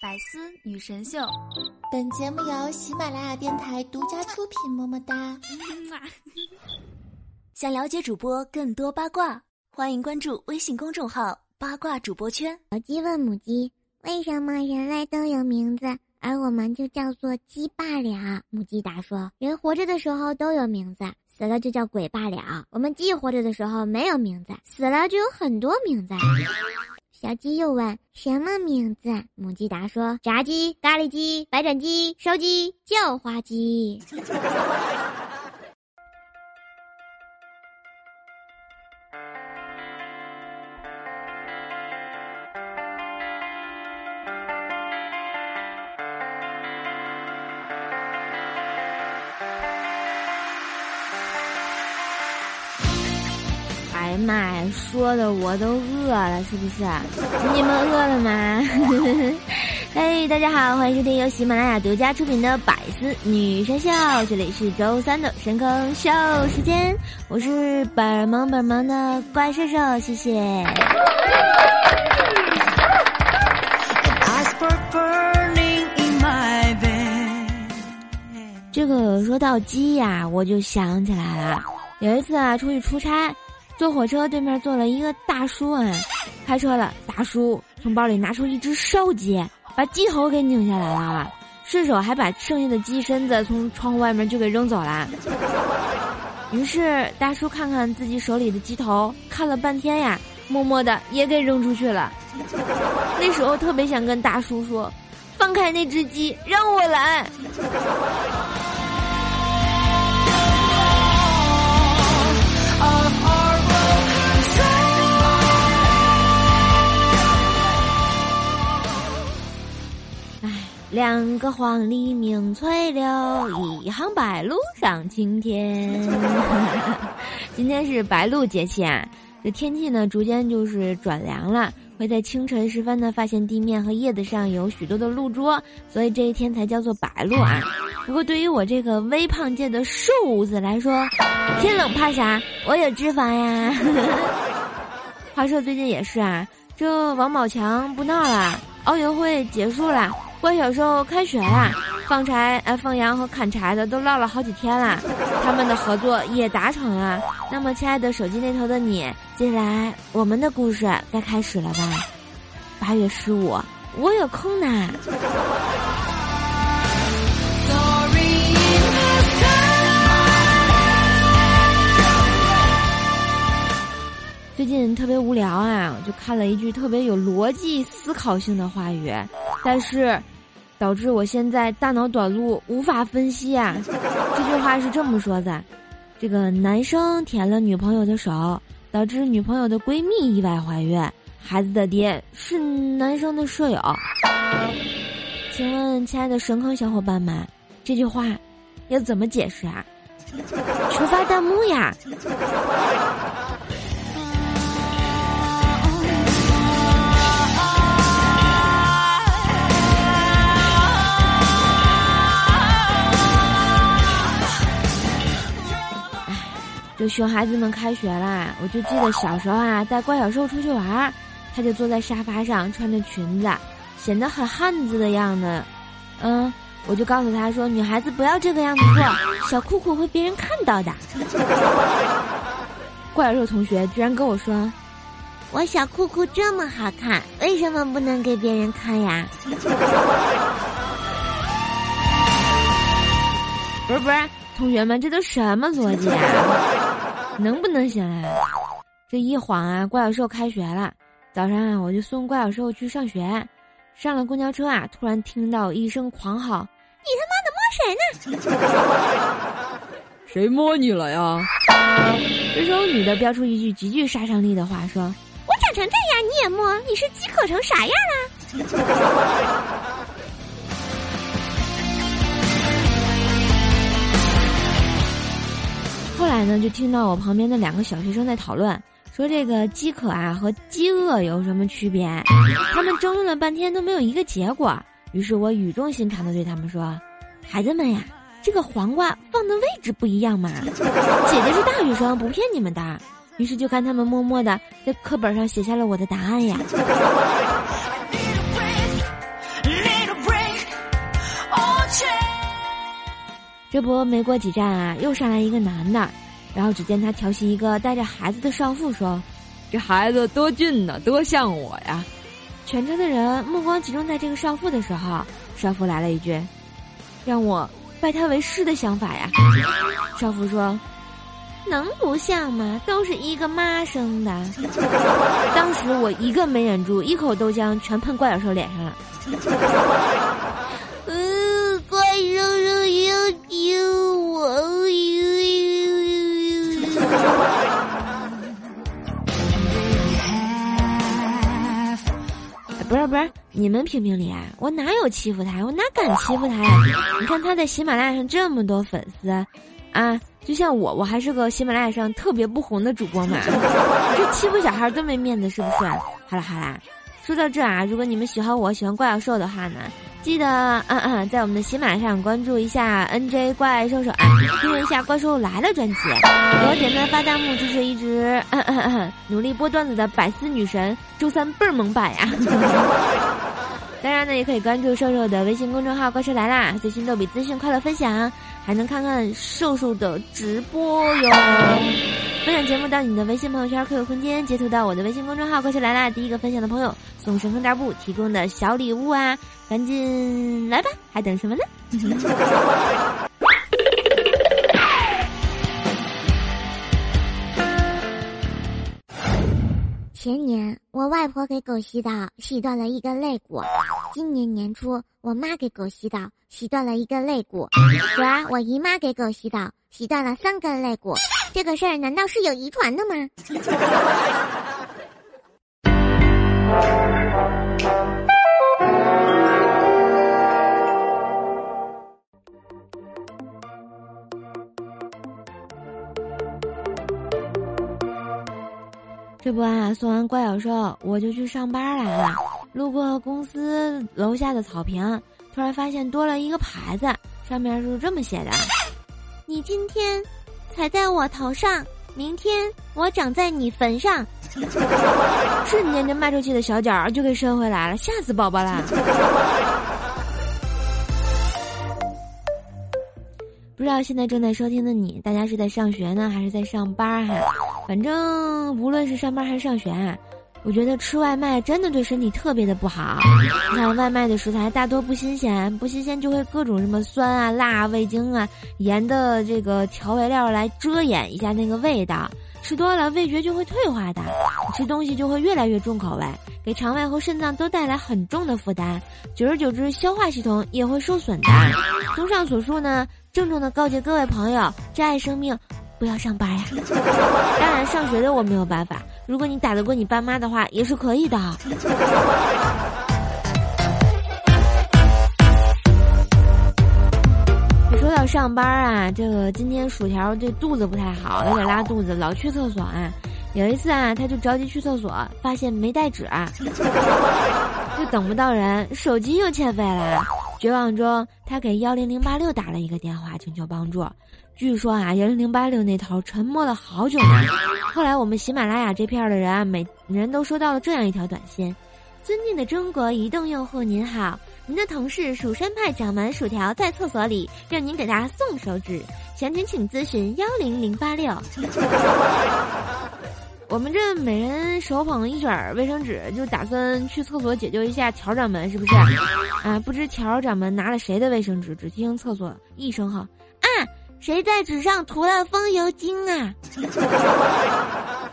百思女神秀，本节目由喜马拉雅电台独家出品。么么哒！想了解主播更多八卦，欢迎关注微信公众号“八卦主播圈”。小鸡问母鸡：“为什么人类都有名字，而我们就叫做鸡罢了？”母鸡答说：“人活着的时候都有名字，死了就叫鬼罢了。我们鸡活着的时候没有名字，死了就有很多名字。”小鸡又问：“什么名字？”母鸡答说：“炸鸡、咖喱鸡、白斩鸡、烧鸡、叫花鸡。”哎呀妈呀，说的我都饿了，是不是？你们饿了吗？嘿，大家好，欢迎收听由喜马拉雅独家出品的《百思女神秀》，这里是周三的神坑秀时间，我是本萌本萌的怪兽兽，谢谢。这个说到鸡呀，我就想起来了，有一次啊，出去出差。坐火车对面坐了一个大叔啊，开车了，大叔从包里拿出一只烧鸡，把鸡头给拧下来了，顺手还把剩下的鸡身子从窗户外面就给扔走了。于是大叔看看自己手里的鸡头，看了半天呀，默默的也给扔出去了。那时候特别想跟大叔说：“放开那只鸡，让我来。”两个黄鹂鸣翠柳，一行白鹭上青天。今天是白露节气啊，这天气呢逐渐就是转凉了，会在清晨时分呢发现地面和叶子上有许多的露珠，所以这一天才叫做白露啊。不过对于我这个微胖界的瘦子来说，天冷怕啥？我有脂肪呀。话说最近也是啊，这王宝强不闹了，奥运会结束了。我小时候开学啦，放柴、呃放羊和砍柴的都唠了好几天了，他们的合作也达成了。那么，亲爱的手机那头的你，接下来我们的故事该开始了吧？八月十五，我有空呢。最近特别无聊啊，就看了一句特别有逻辑思考性的话语，但是导致我现在大脑短路，无法分析啊。这句话是这么说的：这个男生舔了女朋友的手，导致女朋友的闺蜜意外怀孕，孩子的爹是男生的舍友。请问，亲爱的神坑小伙伴们，这句话要怎么解释啊？求发弹幕呀！就熊孩子们开学啦，我就记得小时候啊，带怪小兽出去玩，他就坐在沙发上，穿着裙子，显得很汉子的样子。嗯，我就告诉他说，女孩子不要这个样子做，小裤裤会被人看到的。怪小兽同学居然跟我说，我小裤裤这么好看，为什么不能给别人看呀？不 是不是，同学们，这都什么逻辑啊？能不能行啊？这一晃啊，怪小兽开学了。早上啊，我就送怪小兽去上学。上了公交车啊，突然听到一声狂吼：“你他妈的摸谁呢？” 谁摸你了呀？这时候，女的飙出一句极具杀伤力的话：“说我长成这样你也摸？你是饥渴成啥样了？” 后来呢，就听到我旁边的两个小学生在讨论，说这个饥渴啊和饥饿有什么区别？他们争论了半天都没有一个结果。于是我语重心长的对他们说：“孩子们呀，这个黄瓜放的位置不一样嘛。姐姐是大学生，不骗你们的。”于是就看他们默默的在课本上写下了我的答案呀。这不，没过几站啊，又上来一个男的，然后只见他调戏一个带着孩子的少妇，说：“这孩子多俊呢，多像我呀！”全车的人目光集中在这个少妇的时候，少妇来了一句：“让我拜他为师的想法呀。”少妇说：“能不像吗？都是一个妈生的。”当时我一个没忍住，一口豆浆全喷怪小兽脸上了。嗯，你们评评理啊！我哪有欺负他？我哪敢欺负他呀？你看他在喜马拉雅上这么多粉丝，啊，就像我，我还是个喜马拉雅上特别不红的主播嘛，这欺负小孩多没面子，是不是？好了好了。说到这啊，如果你们喜欢我喜欢怪兽兽的话呢，记得嗯嗯，在我们的喜马上关注一下 NJ 怪兽兽啊，订阅一下怪兽来了专辑，给我点赞发弹幕，支持一直嗯嗯嗯努力播段子的百思女神，周三倍儿萌版呀！当然呢，也可以关注瘦瘦的微信公众号“怪兽来啦”，最新逗比资讯、快乐分享，还能看看瘦瘦的直播哟。分享节目到你的微信朋友圈、QQ 空间，截图到我的微信公众号“怪兽来啦”，第一个分享的朋友送神坑大布提供的小礼物啊！赶紧来吧，还等什么呢？前年我外婆给狗洗澡，洗断了一根肋骨；今年年初我妈给狗洗澡，洗断了一根肋骨；昨儿我姨妈给狗洗澡，洗断了三根肋骨。这个事儿难道是有遗传的吗？这不啊，送完怪小兽，我就去上班来了。路过公司楼下的草坪，突然发现多了一个牌子，上面是这么写的：“你今天踩在我头上，明天我长在你坟上。” 瞬间，这迈出去的小脚就给伸回来了，吓死宝宝了。不知道现在正在收听的你，大家是在上学呢，还是在上班哈？反正无论是上班还是上学，我觉得吃外卖真的对身体特别的不好。你看外卖的食材大多不新鲜，不新鲜就会各种什么酸啊、辣、味精啊、盐的这个调味料来遮掩一下那个味道，吃多了味觉就会退化的，吃东西就会越来越重口味，给肠胃和肾脏都带来很重的负担，久而久之消化系统也会受损的。综上所述呢。郑重的告诫各位朋友：珍爱生命，不要上班呀！当然，上学的我没有办法。如果你打得过你爸妈的话，也是可以的。说到上班啊，这个今天薯条这肚子不太好，有点拉肚子，老去厕所啊。有一次啊，他就着急去厕所，发现没带纸，就等不到人，手机又欠费了。绝望中，他给幺零零八六打了一个电话，请求帮助。据说啊，幺零零八六那头沉默了好久呢。后来，我们喜马拉雅这片的人啊，每人都收到了这样一条短信：“尊敬的中国移动用户您好，您的同事蜀山派掌门薯条在厕所里，让您给他送手指，详情请咨询幺零零八六。”我们这每人手捧一卷卫生纸，就打算去厕所解救一下条掌门，是不是？啊，不知条掌门拿了谁的卫生纸？只听厕所一声吼：“啊，谁在纸上涂了风油精啊？”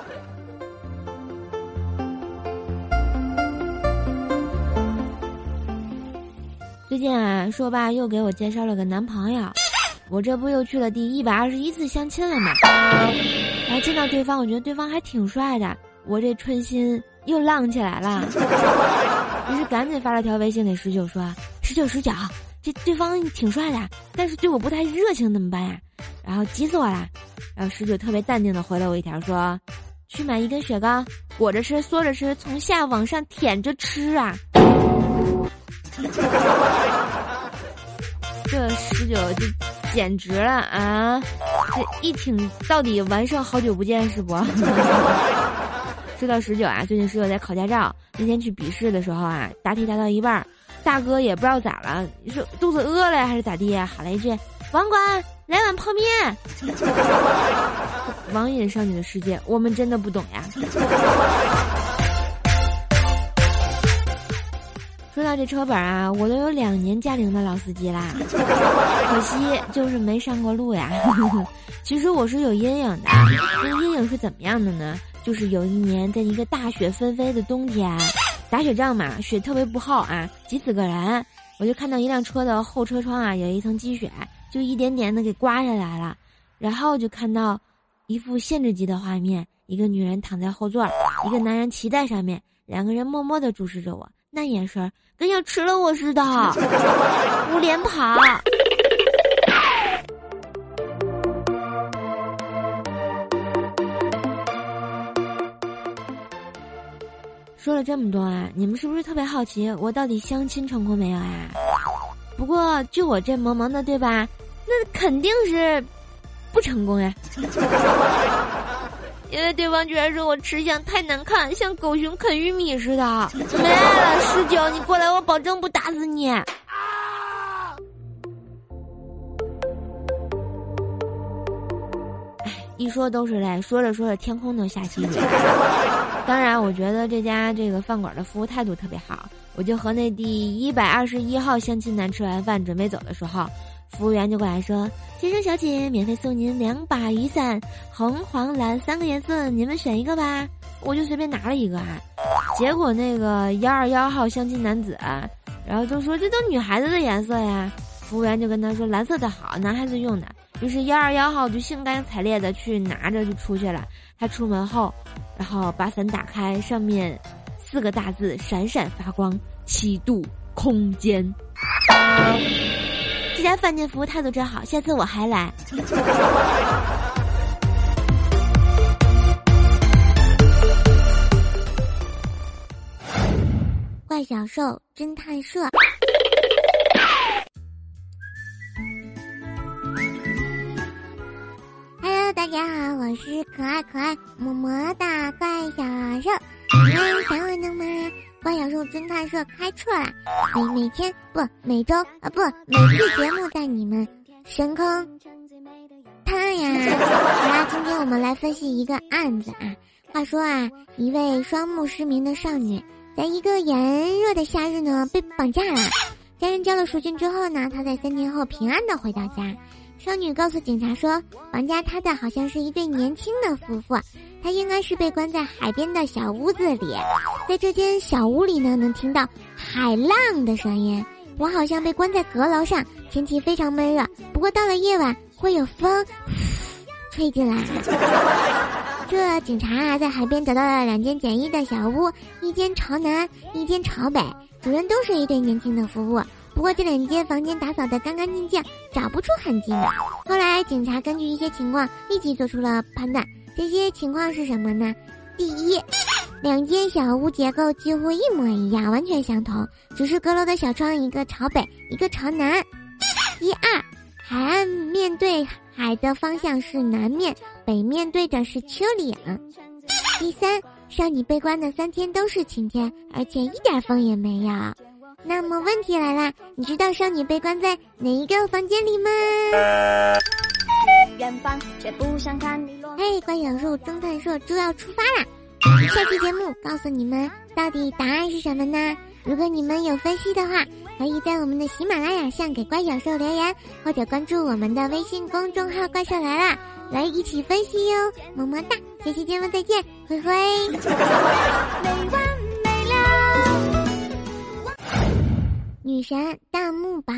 最近啊，硕爸又给我介绍了个男朋友。我这不又去了第一百二十一次相亲了吗？然后见到对方，我觉得对方还挺帅的，我这春心又浪起来了。于是赶紧发了条微信给十九说：“十九十九，这对方挺帅的，但是对我不太热情，怎么办呀？”然后急死我了。然后十九特别淡定的回了我一条说：“去买一根雪糕，裹着吃，缩着吃，从下往上舔着吃啊。”这十九就。简直了啊！这一挺到底完胜，好久不见是不？说到十九啊，最近十九在考驾照，那天去笔试的时候啊，答题答到一半，大哥也不知道咋了，是肚子饿了还是咋地？喊了一句：“网管来碗泡面。网瘾少女的世界，我们真的不懂呀。说到这车本啊，我都有两年驾龄的老司机啦，可惜就是没上过路呀。其实我是有阴影的，那阴影是怎么样的呢？就是有一年在一个大雪纷飞的冬天，打雪仗嘛，雪特别不好啊，挤死个人。我就看到一辆车的后车窗啊，有一层积雪，就一点点的给刮下来了。然后就看到一副限制级的画面：一个女人躺在后座，一个男人骑在上面，两个人默默的注视着我，那眼神跟要吃了我似的，我连跑。说了这么多啊，你们是不是特别好奇我到底相亲成功没有啊？不过就我这萌萌的，对吧？那肯定是不成功呀，因为对方居然说我吃相太难看，像狗熊啃玉米似的。没爱了，十九，你过来，我保证不打死你。一说都是泪，说着说着天空都下起雨。当然，我觉得这家这个饭馆的服务态度特别好。我就和那第一百二十一号相亲男吃完饭准备走的时候，服务员就过来说：“先生小姐，免费送您两把雨伞，红、黄、蓝三个颜色，你们选一个吧。”我就随便拿了一个啊。结果那个幺二幺号相亲男子，然后就说：“这都女孩子的颜色呀。”服务员就跟他说：“蓝色的好，男孩子用的。”于是幺二幺号就兴高采烈的去拿着就出去了。他出门后，然后把伞打开，上面四个大字闪闪发光：七度空间。这家饭店服务态度真好，下次我还来。怪小兽侦探社。大家好，我是可爱可爱么么哒怪小兽，你们想我呢吗？怪小兽侦探社开课啦！每每天不每周啊不每次节目带你们神坑探呀！好啦，今天我们来分析一个案子啊。话说啊，一位双目失明的少女，在一个炎热的夏日呢被绑架了，家人交了赎金之后呢，她在三天后平安的回到家。少女告诉警察说，绑架她的好像是一对年轻的夫妇，她应该是被关在海边的小屋子里，在这间小屋里呢，能听到海浪的声音。我好像被关在阁楼上，天气非常闷热，不过到了夜晚会有风吹进来。这警察啊，在海边找到了两间简易的小屋，一间朝南，一间朝北，主人都是一对年轻的夫妇。不过这两间房间打扫的干干净净，找不出痕迹。后来警察根据一些情况立即做出了判断，这些情况是什么呢？第一，两间小屋结构几乎一模一样，完全相同，只是阁楼的小窗一个朝北，一个朝南。第二，海岸面对海的方向是南面，北面对的是丘陵。第三，少女被关的三天都是晴天，而且一点风也没有。那么问题来了，你知道少女被关在哪一个房间里吗？嘿，怪小兽侦探社就要出发啦！下期节目告诉你们到底答案是什么呢？如果你们有分析的话，可以在我们的喜马拉雅上给怪小兽留言，或者关注我们的微信公众号“怪兽来了”，来一起分析哟！么么哒，下期节目再见，灰灰。女神弹幕榜。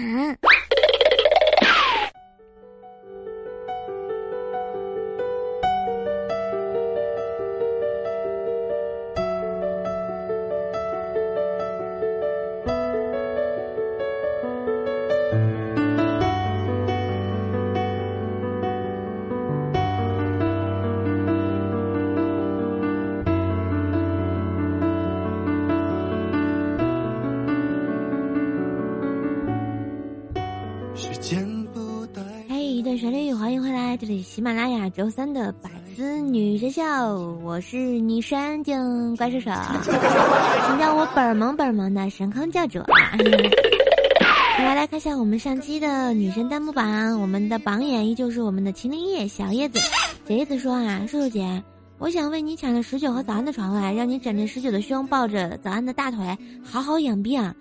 周三的百思女神秀，我是女神精怪兽手，请叫我本萌本萌的神坑教主。来来看。一下我们上期的女神弹幕榜，我们的榜眼依旧是我们的麒麟叶小叶子。小叶子说啊，瘦瘦姐，我想为你抢了十九和早安的床位，让你枕着十九的胸，抱着早安的大腿，好好养病。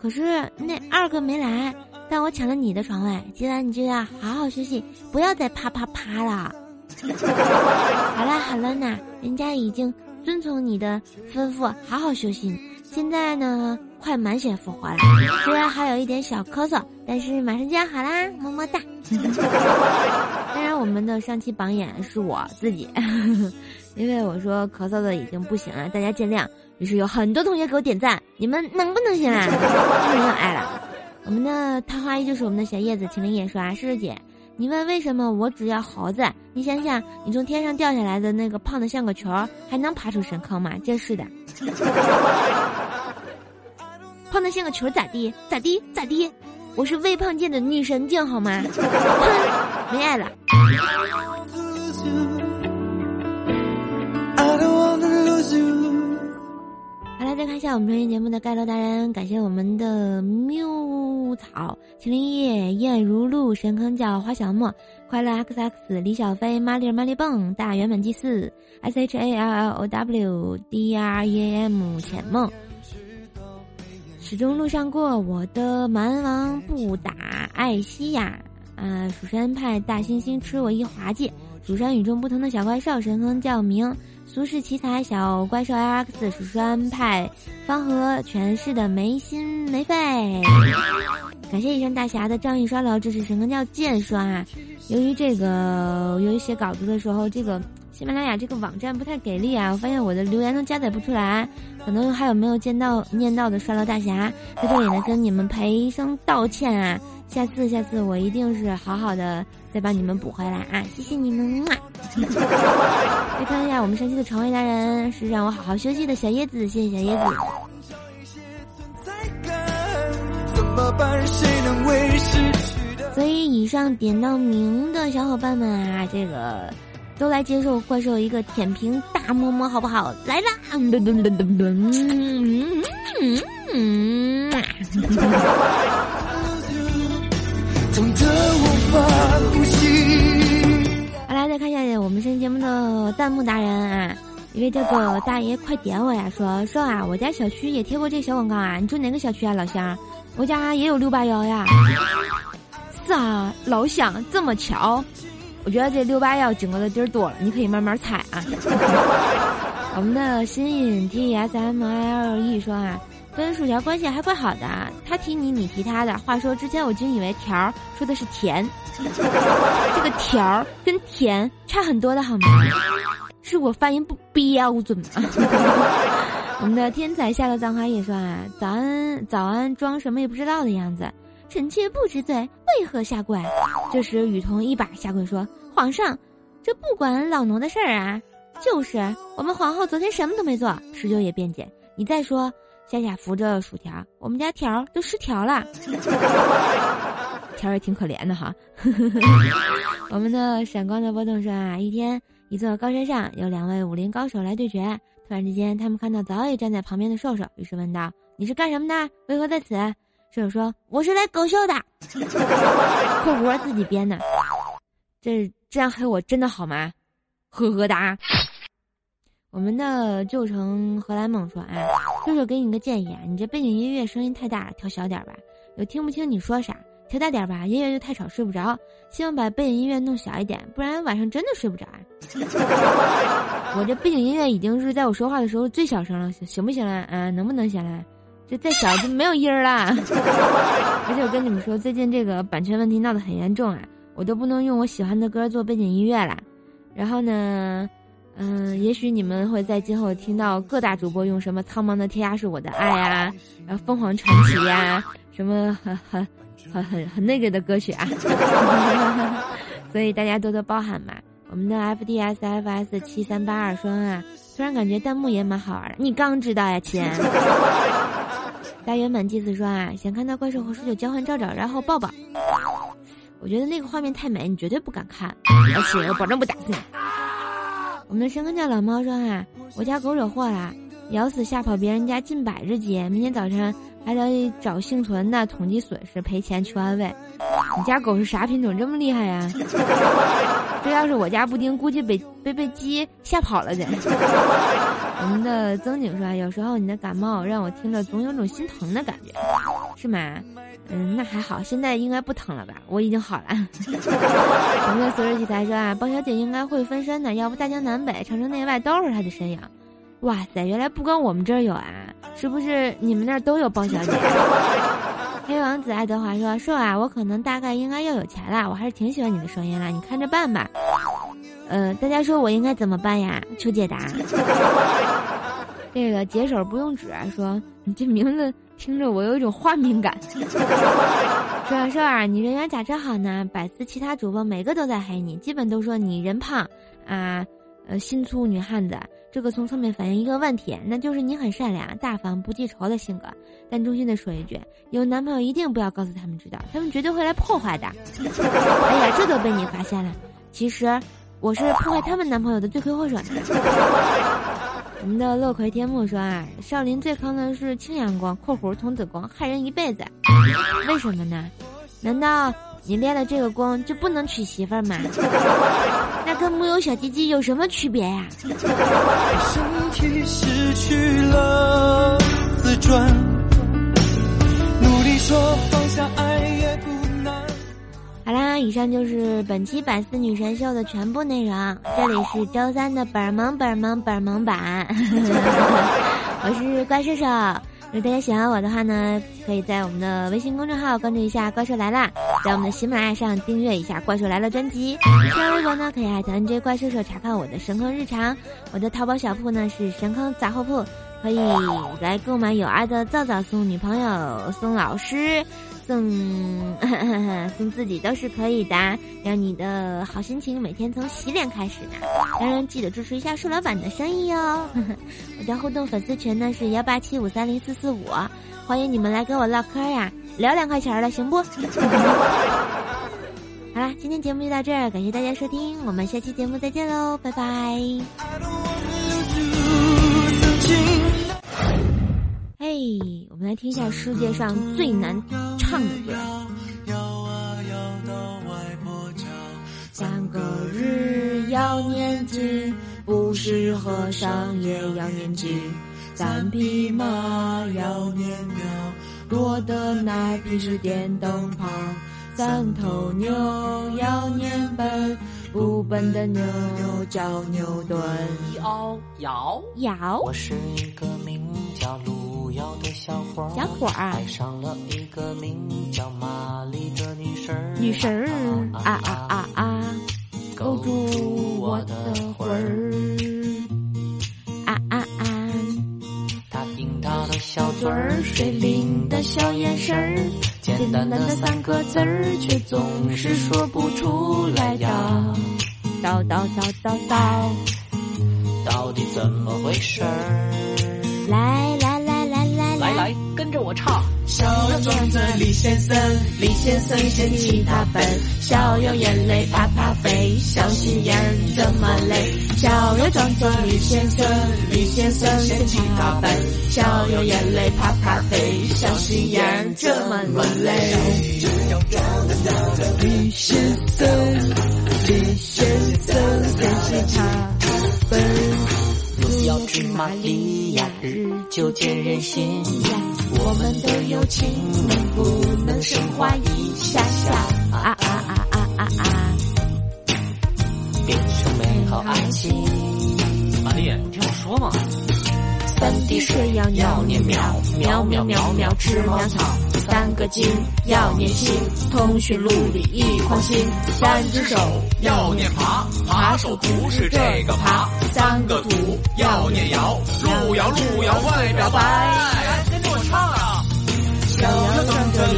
可是那二哥没来，但我抢了你的床位，今晚你就要好好休息，不要再啪啪啪了。好了好了呢，人家已经遵从你的吩咐，好好休息。现在呢，快满血复活了，虽然还有一点小咳嗽，但是马上就要好啦，么么哒。当然，我们的上期榜眼是我自己，因为我说咳嗽的已经不行了，大家见谅。于是有很多同学给我点赞，你们能不能行啊？没有爱了。我们的桃花依旧是我们的小叶子，请林也说啊，诗诗姐。你问为什么我只要猴子？你想想，你从天上掉下来的那个胖的像个球，还能爬出神坑吗？真是的，胖的像个球咋地？咋地？咋地？我是微胖界的女神经好吗？哼，没爱了。一下我们专业节目的盖楼达人，感谢我们的缪草、麒麟叶、燕如露、神坑角、花小莫、快乐 X X、李小飞、玛丽儿玛丽蹦、大圆满祭祀、S H A L L O W、D R E A M、浅梦，始终路上过我的蛮王不打艾希亚，啊，蜀山派大猩猩吃我一滑稽，蜀山与众不同的小怪兽，神坑叫名。俗世奇才小怪兽 LX 蜀山派方和全市的没心没肺，感谢以上大侠的仗义刷楼支持神坑叫剑刷。由于这个，由于写稿子的时候，这个喜马拉雅这个网站不太给力啊，我发现我的留言都加载不出来，可能还有没有见到念到的刷楼大侠，在这里呢跟你们赔声道歉啊。下次，下次我一定是好好的再把你们补回来啊！谢谢你们。再看一下我们山西的床位达人是让我好好休息的小叶子，谢谢小叶子。所以以上点到名的小伙伴们啊，这个都来接受怪兽一个舔屏大摸摸好不好？来啦！噔噔噔噔噔噔，嗯。痛得无法呼吸。好来，再看一下我们上期节目的弹幕达人啊，一位叫做大爷，快点我呀！说说啊，我家小区也贴过这小广告啊，你住哪个小区啊，老乡？我家也有六八幺呀。是啊，老乡，这么巧？我觉得这六八幺经过的地儿多了，你可以慢慢猜啊。我们的新颖 T S M I L E 说啊。跟薯条关系还怪好的，他提你，你提他的。话说之前我竟以为条说的是甜，这个条跟甜差很多的好吗？是我发音不标准吗？我们的天才下了葬花也说啊，早安早安，装什么也不知道的样子。臣妾不知罪，为何下跪？这时雨桐一把下跪说：“皇上，这不管老奴的事儿啊。就是我们皇后昨天什么都没做。”十九也辩解：“你再说。”夏夏扶着薯条，我们家条都失调了，条也挺可怜的哈。我们的闪光的波动说啊，一天一座高山上有两位武林高手来对决，突然之间他们看到早已站在旁边的瘦瘦，于是问道：“你是干什么的？为何在此？”瘦瘦说：“我是来搞笑的。”括弧自己编的，这这样黑我真的好吗？呵呵哒。我们的旧城荷兰梦说：“啊，叔叔给你个建议啊，你这背景音乐声音太大，调小点吧。有听不清你说啥，调大点吧。音乐又太吵，睡不着。希望把背景音乐弄小一点，不然晚上真的睡不着啊。我这背景音乐已经是在我说话的时候最小声了，行不行了？啊，能不能行了？这再小就没有音儿了。而且我跟你们说，最近这个版权问题闹得很严重啊，我都不能用我喜欢的歌做背景音乐了。然后呢？”嗯，也许你们会在今后听到各大主播用什么《苍茫的天涯是我的爱》啊，然后《凤凰传奇》呀，什么很很很很很那个的歌曲啊，所以大家多多包涵嘛。我们的 F D S F S 七三八二说啊，突然感觉弹幕也蛮好玩的。你刚知道呀，亲。大圆满祭祀说啊，想看到怪兽和十九交换照照，然后抱抱。我觉得那个画面太美，你绝对不敢看，而且我保证不打死你。我们的神坑叫老猫说啊，我家狗惹祸了，咬死吓跑别人家近百只鸡，明天早晨还得找幸存的，统计损失，赔钱求安慰。你家狗是啥品种？这么厉害呀？这要是我家布丁，估计被被被鸡吓跑了得。我们的曾景说，有时候你的感冒让我听着总有种心疼的感觉，是吗？嗯，那还好，现在应该不疼了吧？我已经好了。我们的所有器材说啊，包小姐应该会分身的，要不大江南北、长城内外都是她的身影。哇塞，原来不光我们这儿有啊，是不是你们那儿都有包小姐？黑王子爱德华说：“瘦啊，我可能大概应该要有钱了，我还是挺喜欢你的声音了，你看着办吧。”呃，大家说我应该怎么办呀？求解答。这个解手不用纸说：“你这名字听着我有一种画面感。”说啊瘦啊，你人缘咋这好呢？百思其他主播每个都在黑你，基本都说你人胖啊，呃，心粗女汉子。这个从侧面反映一个问题，那就是你很善良、大方、不记仇的性格。但衷心的说一句，有男朋友一定不要告诉他们知道，他们绝对会来破坏的。哎呀，这都被你发现了。其实我是破坏他们男朋友的罪魁祸首。我们的乐葵天幕说啊，少林最坑的是青阳功（括弧童子功），害人一辈子。为什么呢？难道？你练了这个功就不能娶媳妇儿吗？那跟木有小鸡鸡有什么区别呀？好啦，以上就是本期百思女神秀的全部内容。这里是周三的本萌本萌本萌版，我是怪兽兽。如果大家喜欢我的话呢，可以在我们的微信公众号关注一下“怪兽来了”，在我们的喜马拉雅上订阅一下“怪兽来了”专辑。新浪微博呢，可以艾特 NJ 怪兽兽查看我的神坑日常。我的淘宝小铺呢是神坑杂货铺，可以来购买有爱的皂皂，送女朋友，送老师。送 送自己都是可以的，让你的好心情每天从洗脸开始呢。当然记得支持一下树老板的生意哟。我的互动粉丝群呢是幺八七五三零四四五，欢迎你们来跟我唠嗑呀，聊两块钱了，行不？好了，今天节目就到这儿，感谢大家收听，我们下期节目再见喽，拜拜。嘿，我们来听一下世界上最难唱的歌。摇啊摇到外婆桥三个日要念经，不是和尚也要念经。三匹马要念庙，多的那匹是电灯泡。三头牛要念本，不笨的牛叫牛顿。摇摇摇。我是一个名叫路。的小伙儿爱上了一个名叫玛丽的女神儿，女神儿啊啊啊啊，勾住我的魂儿啊啊啊！她樱桃的小嘴儿，水灵的小眼神儿，简单的三个字儿，却总是说不出来的。叨叨叨叨叨，到底怎么回事儿？来来。着我唱。小羊撞着李先生，李先生嫌弃他笨。小羊眼泪啪啪飞，小心眼这么累。小羊撞着李先生，李先生嫌弃他笨。小羊眼泪啪啪飞，小心眼这么累。李先生，李先生嫌弃他笨。不要去玛利亚日久见人心，我们的友情能不能升华一下下？啊啊啊啊啊啊！变成美好爱情。玛丽，你听我说嘛。三滴水要尿念喵，喵喵喵吃猫草。三个金要念心，通讯录里一筐心。三只手要念爬，爬手不是这个爬。三个土要念摇，路摇路摇外表白。跟着我唱啊！小羊撞着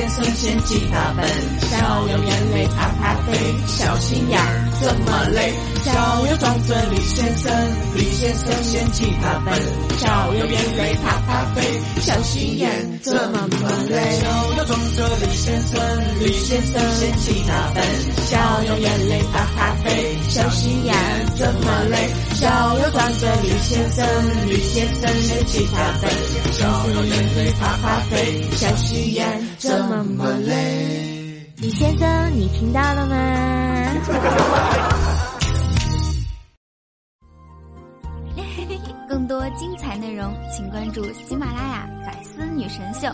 李先生，李先生嫌弃他笨。小羊眼泪啪啪飞，小心眼儿这么累。小羊撞着李先生，李先生嫌弃他笨。小羊眼泪啪啪飞，小心眼这么累。小羊撞着李先生，李先生嫌弃他笨。小羊眼泪啪啪飞，小心眼这么累。小又壮着李先生，李先生的吉他本，小有眼泪啪啪飞，小心眼怎么累？李先生，你听到了吗？更多精彩内容，请关注喜马拉雅《百思女神秀》。